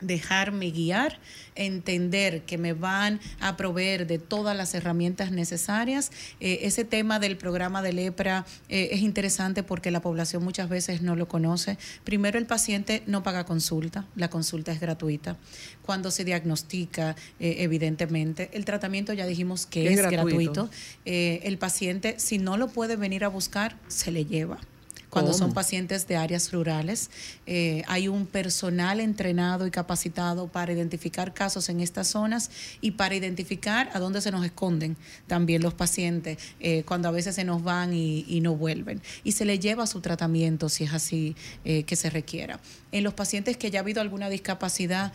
dejarme guiar, entender que me van a proveer de todas las herramientas necesarias. Eh, ese tema del programa de lepra eh, es interesante porque la población muchas veces no lo conoce. Primero, el paciente no paga consulta, la consulta es gratuita. Cuando se diagnostica, eh, evidentemente, el tratamiento ya dijimos que es, gratuito. el paciente, si no lo puede venir a buscar, se le lleva cuando son pacientes de áreas rurales. Eh, hay un personal entrenado y capacitado para identificar casos en estas zonas y para identificar a dónde se nos esconden también los pacientes eh, cuando a veces se nos van y, no vuelven. Y se le lleva su tratamiento si es así eh, que se requiera. En los pacientes que ya ha habido alguna discapacidad,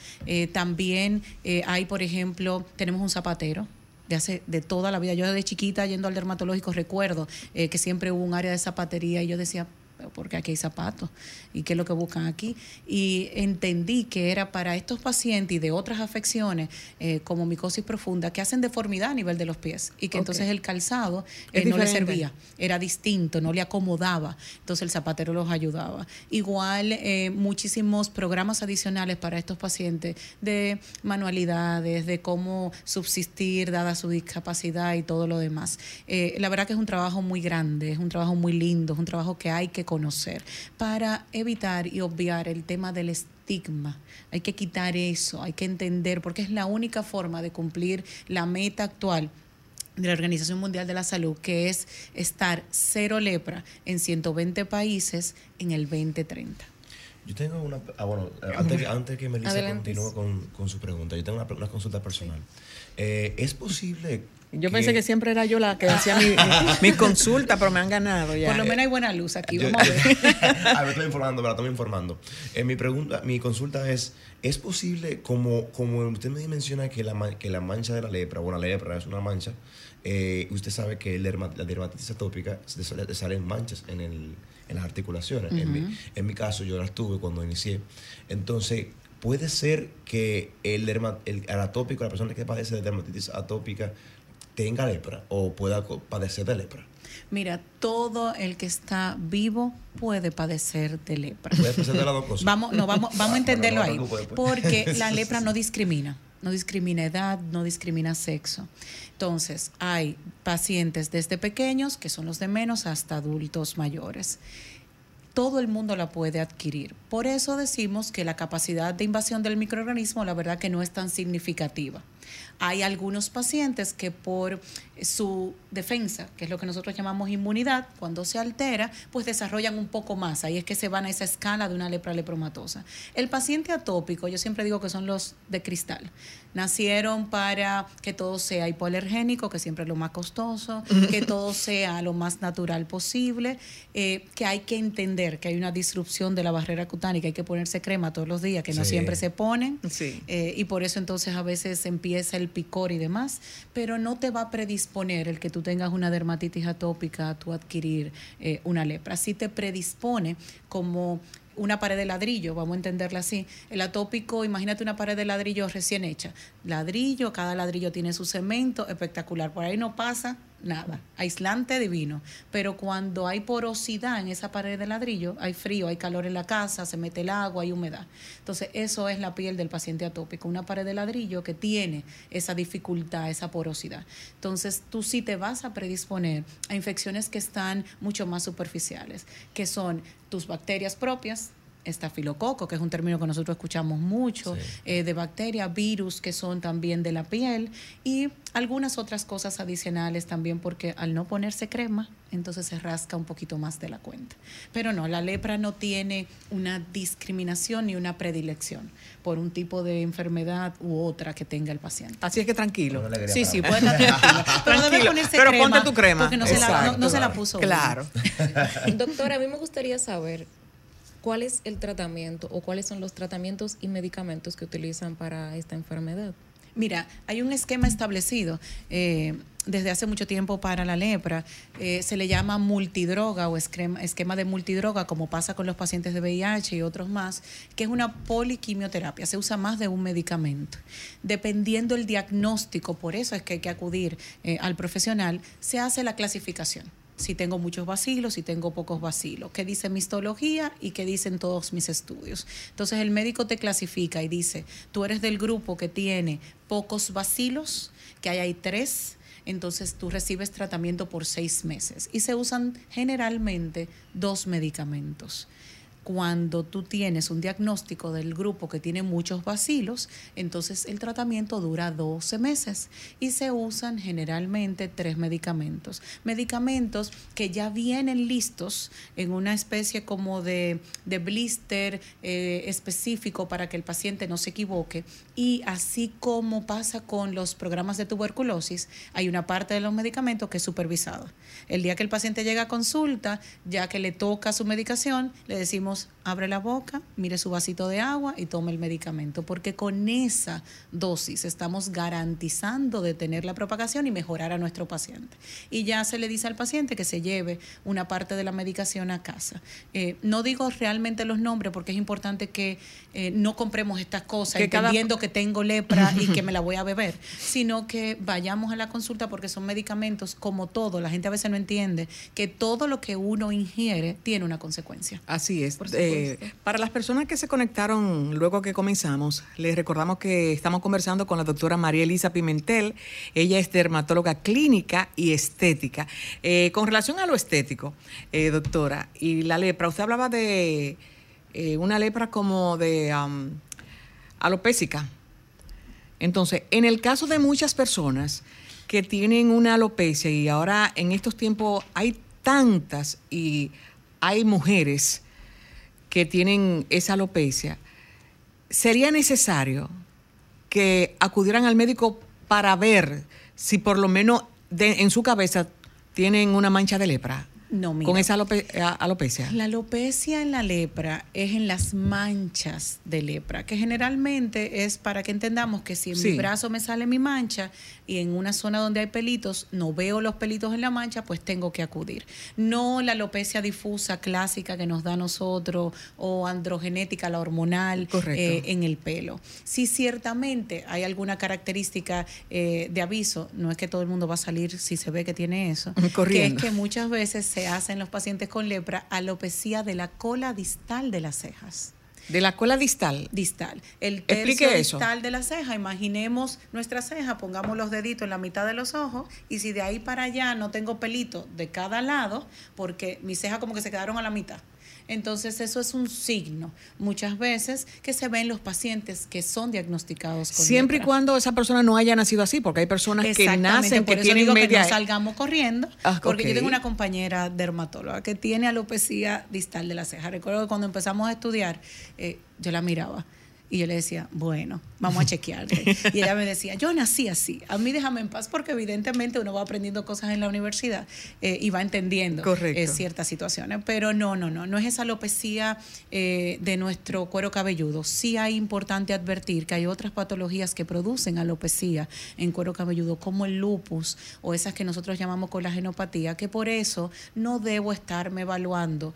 también hay, por ejemplo, tenemos un zapatero de hace de toda la vida. Yo desde chiquita yendo al dermatológico recuerdo que siempre hubo un área de zapatería y yo decía, porque aquí hay zapatos y qué es lo que buscan aquí. Y entendí que era para estos pacientes y de otras afecciones eh, como micosis profunda que hacen deformidad a nivel de los pies y que entonces el calzado eh, no le servía, era distinto, no le acomodaba, entonces el zapatero los ayudaba. Igual eh, muchísimos programas adicionales para estos pacientes de manualidades, de cómo subsistir dada su discapacidad y todo lo demás. la verdad que es un trabajo muy grande, es un trabajo muy lindo, es un trabajo que hay que conocer para evitar y obviar el tema del estigma. Hay que quitar eso, hay que entender, porque es la única forma de cumplir la meta actual de la Organización Mundial de la Salud, que es estar cero lepra en 120 países en el 2030. Yo tengo una... Ah, bueno, antes, antes que Melissa continúe con, con, su pregunta, yo tengo una, consulta personal. Eh, ¿Es posible yo pensé que siempre era yo la que hacía mi, consulta, pero me han ganado ya. Por lo menos hay buena luz aquí, vamos a ver. a ver, estoy informando, pero estoy informando. Eh, mi pregunta, mi consulta es, ¿es posible, como, como usted me menciona que la, que la mancha de la lepra, bueno, la lepra es una mancha, eh, usted sabe que la dermatitis atópica le salen manchas en, el, en las articulaciones. en, mi, en mi caso, yo las tuve cuando inicié. Entonces, puede ser que el, el, atópico, la persona que padece de dermatitis atópica, tenga lepra o pueda padecer de lepra? Mira, todo el que está vivo puede padecer de lepra. Puede padecer de las dos cosas. Vamos, no, vamos, vamos a entenderlo ahí. Porque la lepra no discrimina. No discrimina edad, no discrimina sexo. Entonces, hay pacientes desde pequeños, que son los de menos, hasta adultos mayores todo el mundo la puede adquirir. Por eso decimos que la capacidad de invasión del microorganismo, la verdad que no es tan significativa. Hay algunos pacientes que por su defensa, que es lo que nosotros llamamos inmunidad, cuando se altera, pues desarrollan un poco más. Ahí es que se van a esa escala de una lepra lepromatosa. El paciente atópico, yo siempre digo que son los de cristal. Nacieron para que todo sea hipoalergénico, que siempre es lo más costoso, que todo sea lo más natural posible, eh, que hay que entender que hay una disrupción de la barrera cutánea, que hay que ponerse crema todos los días, que no siempre se ponen. Eh, y por eso entonces a veces empieza el picor y demás, pero no te va a predisponer el que tú tengas una dermatitis atópica a tu adquirir eh, una lepra. Sí te predispone como una pared de ladrillo, vamos a entenderla así. El atópico, imagínate una pared de ladrillo recién hecha. Ladrillo, cada ladrillo tiene su cemento, espectacular. Por ahí no pasa nada. Aislante divino. Pero cuando hay porosidad en esa pared de ladrillo, hay frío, hay calor en la casa, se mete el agua, hay humedad. Entonces, eso es la piel del paciente atópico. Una pared de ladrillo que tiene esa dificultad, esa porosidad. Entonces, tú sí te vas a predisponer a infecciones que están mucho más superficiales, que son tus bacterias propias, estafilococo, que es un término que nosotros escuchamos mucho, eh, de bacterias, virus que son también de la piel y algunas otras cosas adicionales también porque al no ponerse crema, entonces se rasca un poquito más de la cuenta. Pero no, la lepra no tiene una discriminación ni una predilección por un tipo de enfermedad u otra que tenga el paciente. Así es que tranquilo. sí, sí, puede estar tranquilo. Pero debe ponerse Pero crema. ponte tu crema. Porque no, se la, no, se la, puso. Claro. Doctora, a mí me gustaría saber cuál es el tratamiento o cuáles son los tratamientos y medicamentos que utilizan para esta enfermedad. Mira, hay un esquema establecido. Eh, desde hace mucho tiempo para la lepra. Eh, se le llama multidroga o esquema, de multidroga, como pasa con los pacientes de VIH y otros más, que es una poliquimioterapia. Se usa más de un medicamento. Dependiendo el diagnóstico, por eso es que hay que acudir eh, al profesional, se hace la clasificación si tengo muchos vacilos, si tengo pocos vacilos, qué dice mi histología y qué dicen todos mis estudios. Entonces el médico te clasifica y dice, tú eres del grupo que tiene pocos vacilos, que hay, hay tres, entonces tú recibes tratamiento por seis meses. Y se usan generalmente dos medicamentos cuando tú tienes un diagnóstico del grupo que tiene muchos vacilos, entonces el tratamiento dura 12 meses y se usan generalmente tres medicamentos. Medicamentos que ya vienen listos en una especie como de, de blister eh, específico para que el paciente no se equivoque. Y así como pasa con los programas de tuberculosis, hay una parte de los medicamentos que es supervisada. El día que el paciente llega a consulta, ya que le toca su medicación, le decimos abre la boca, mire su vasito de agua y tome el medicamento, porque con esa dosis estamos garantizando detener la propagación y mejorar a nuestro paciente. Y ya se le dice al paciente que se lleve una parte de la medicación a casa. Eh, no digo realmente los nombres porque es importante que eh, no compremos estas cosas que entendiendo que tengo lepra y que me la voy a beber, sino que vayamos a la consulta porque son medicamentos como todo. La gente a veces no entiende que todo lo que uno ingiere tiene una consecuencia. Así es. Eh, para las personas que se conectaron luego que comenzamos, les recordamos que estamos conversando con la doctora María Elisa Pimentel. Ella es dermatóloga clínica y estética. Eh, con relación a lo estético, eh, doctora, y la lepra, usted hablaba de una lepra como de um, alopésica. Entonces, en el caso de muchas personas que tienen una alopecia y ahora en estos tiempos hay tantas y hay mujeres que tienen esa alopecia, sería necesario que acudieran al médico para ver si por lo menos en su cabeza tienen una mancha de lepra. No, mira, con esa alopecia. La alopecia en la lepra es en las manchas de lepra, que generalmente es para que entendamos que si en mi brazo me sale mi mancha y en una zona donde hay pelitos no veo los pelitos en la mancha, pues tengo que acudir. No la alopecia difusa clásica que nos da a nosotros o androgenética, la hormonal eh, en el pelo. Si ciertamente hay alguna característica eh, de aviso, no es que todo el mundo va a salir si se ve que tiene eso, que es que muchas veces se hacen los pacientes con lepra alopecia de la cola distal de las cejas. De la cola distal. Distal. El tercio distal de la ceja, imaginemos nuestra ceja, pongamos los deditos en la mitad de los ojos y si de ahí para allá no tengo pelito de cada lado, porque mis cejas como que se quedaron a la mitad. Entonces eso es un signo muchas veces que se ven los pacientes que son diagnosticados con Siempre y cuando esa persona no haya nacido así, porque hay personas que nacen por que eso tienen digo media... que no salgamos corriendo, ah, porque yo tengo una compañera dermatóloga que tiene alopecia distal de la ceja. Recuerdo que cuando empezamos a estudiar, eh, yo la miraba Y yo le decía, bueno, vamos a chequear. y ella me decía, yo nací así, a mí déjame en paz porque evidentemente uno va aprendiendo cosas en la universidad eh, y va entendiendo eh, ciertas situaciones. Pero no, no, no, no es esa alopecia eh, de nuestro cuero cabelludo. Sí hay importante advertir que hay otras patologías que producen alopecia en cuero cabelludo, como el lupus o esas que nosotros llamamos colagenopatía, que por eso no debo estarme evaluando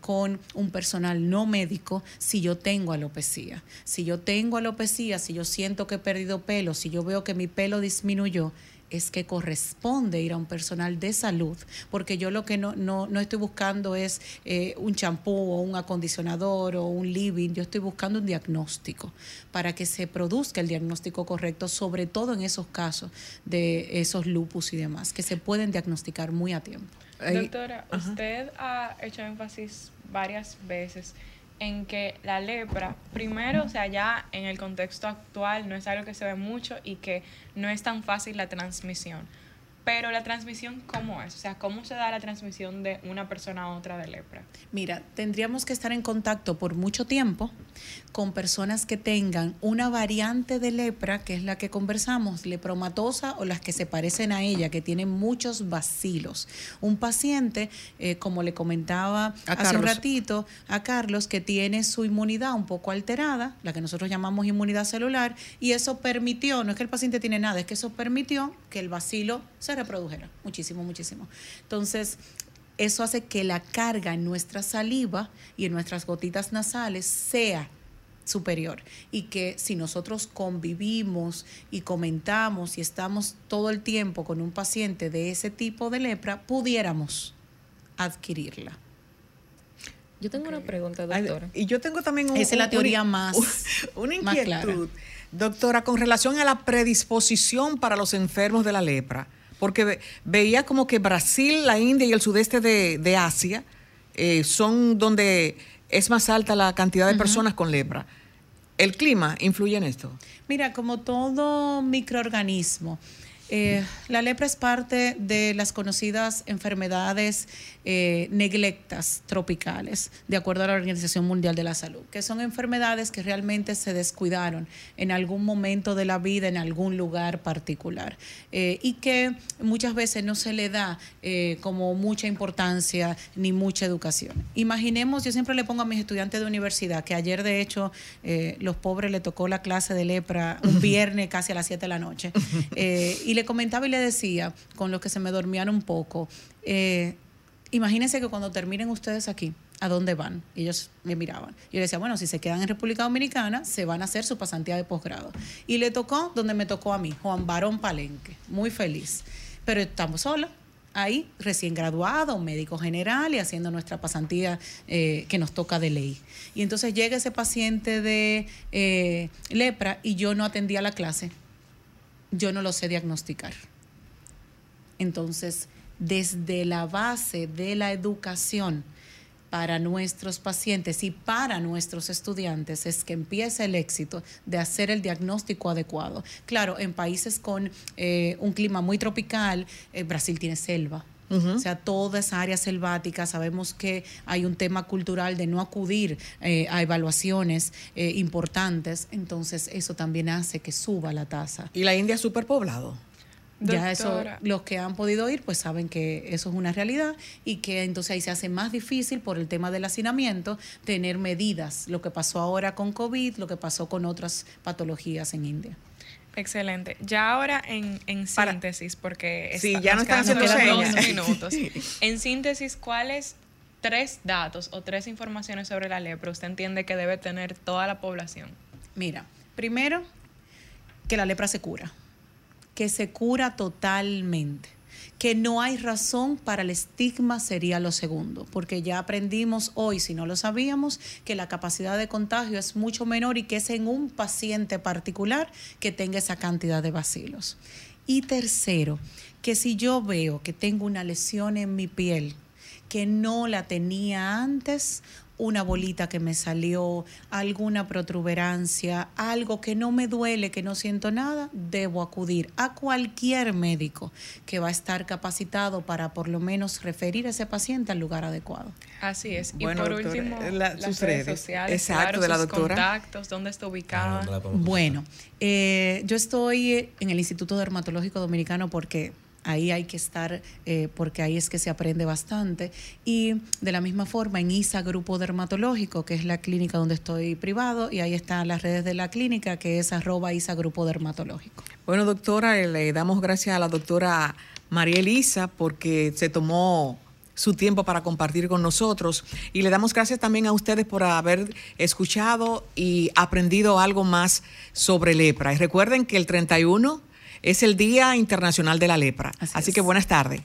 con un personal no médico si yo tengo alopecia. Si yo tengo alopecia, si yo siento que he perdido pelo, si yo veo que mi pelo disminuyó, es que corresponde ir a un personal de salud, porque yo lo que no, no, no estoy buscando es eh, un champú o un acondicionador o un living, yo estoy buscando un diagnóstico para que se produzca el diagnóstico correcto, sobre todo en esos casos de esos lupus y demás, que se pueden diagnosticar muy a tiempo. Doctora, usted ha hecho énfasis varias veces en que la lepra, primero, o sea, ya en el contexto actual no es algo que se ve mucho y que no es tan fácil la transmisión. Pero la transmisión, ¿cómo es? O sea, ¿cómo se da la transmisión de una persona a otra de lepra? Mira, tendríamos que estar en contacto por mucho tiempo con personas que tengan una variante de lepra, que es la que conversamos, lepromatosa o las que se parecen a ella, que tienen muchos bacilos. Un paciente, eh, como le comentaba hace un ratito a Carlos, que tiene su inmunidad un poco alterada, la que nosotros llamamos inmunidad celular, y eso permitió, no es que el paciente tiene nada, es que eso permitió que el bacilo se reprodujera muchísimo, muchísimo. Entonces, eso hace que la carga en nuestra saliva y en nuestras gotitas nasales sea superior y que si nosotros convivimos y comentamos y estamos todo el tiempo con un paciente de ese tipo de lepra, pudiéramos adquirirla. Yo tengo una pregunta, doctora. Y yo tengo también Esa es la teoría más, una inquietud. Doctora, con relación a la predisposición para los enfermos de la lepra, porque veía como que Brasil, la India y el sudeste de, Asia eh, son donde es más alta la cantidad de personas con lepra. ¿El clima influye en esto? Mira, como todo microorganismo, eh, la lepra es parte de las conocidas enfermedades eh, neglectas tropicales, de acuerdo a la Organización Mundial de la Salud, que son enfermedades que realmente se descuidaron en algún momento de la vida, en algún lugar particular, eh, y que muchas veces no se le da como mucha importancia ni mucha educación. Imaginemos, yo siempre le pongo a mis estudiantes de universidad, que ayer de hecho los pobres le tocó la clase de lepra un viernes casi a las 7 de la noche, y le comentaba y le decía, con los que se me dormían un poco, eh, imagínense que cuando terminen ustedes aquí, ¿a dónde van? Ellos me miraban. Yo decía, bueno, si se quedan en República Dominicana, se van a hacer su pasantía de posgrado. Y le tocó donde me tocó a mí, Juan Barón Palenque, muy feliz. Pero estamos solos, ahí recién graduado, médico general y haciendo nuestra pasantía eh, que nos toca de ley. Y entonces llega ese paciente de eh, lepra y yo no atendía la clase yo no lo sé diagnosticar. Entonces, desde la base de la educación para nuestros pacientes y para nuestros estudiantes es que empieza el éxito de hacer el diagnóstico adecuado. Claro, en países con eh, un clima muy tropical, eh, Brasil tiene selva, o sea, toda esa área selvática, sabemos que hay un tema cultural de no acudir eh, a evaluaciones importantes, entonces eso también hace que suba la tasa. ¿Y la India es superpoblado? Ya eso, los que han podido ir, pues saben que eso es una realidad y que entonces ahí se hace más difícil por el tema del hacinamiento tener medidas, lo que pasó ahora con COVID, lo que pasó con otras patologías en India. Excelente. Ya ahora en, en síntesis, porque sí, ya no están haciendo señas. minutos. En síntesis, ¿cuáles tres datos o tres informaciones sobre la lepra usted entiende que debe tener toda la población? Mira, primero, que la lepra se cura, que se cura totalmente que no hay razón para el estigma sería lo segundo, porque ya aprendimos hoy, si no lo sabíamos, que la capacidad de contagio es mucho menor y que es en un paciente particular que tenga esa cantidad de bacilos. Y tercero, que si yo veo que tengo una lesión en mi piel que no la tenía antes, una bolita que me salió, alguna protuberancia, algo que no me duele, que no siento nada, debo acudir a cualquier médico que va a estar capacitado para por lo menos referir a ese paciente al lugar adecuado. Así es. Bueno, y por doctora, último, la- las sus redes redes. sociales, Exacto, claro, de la sus doctora. contactos, dónde está ubicada. Ah, no Bueno, eh, yo estoy en el Instituto Dermatológico Dominicano porque ahí hay que estar, eh, porque ahí es que se aprende bastante. Y de la misma forma en ISA Grupo Dermatológico, que es la clínica donde estoy privado, y ahí están las redes de la clínica, que es arroba ISA Grupo Dermatológico. Bueno, doctora, eh, le damos gracias a la doctora María Elisa porque se tomó su tiempo para compartir con nosotros y le damos gracias también a ustedes por haber escuchado y aprendido algo más sobre lepra. Y recuerden que el 31 es el Día Internacional de la Lepra. Así que buenas tardes.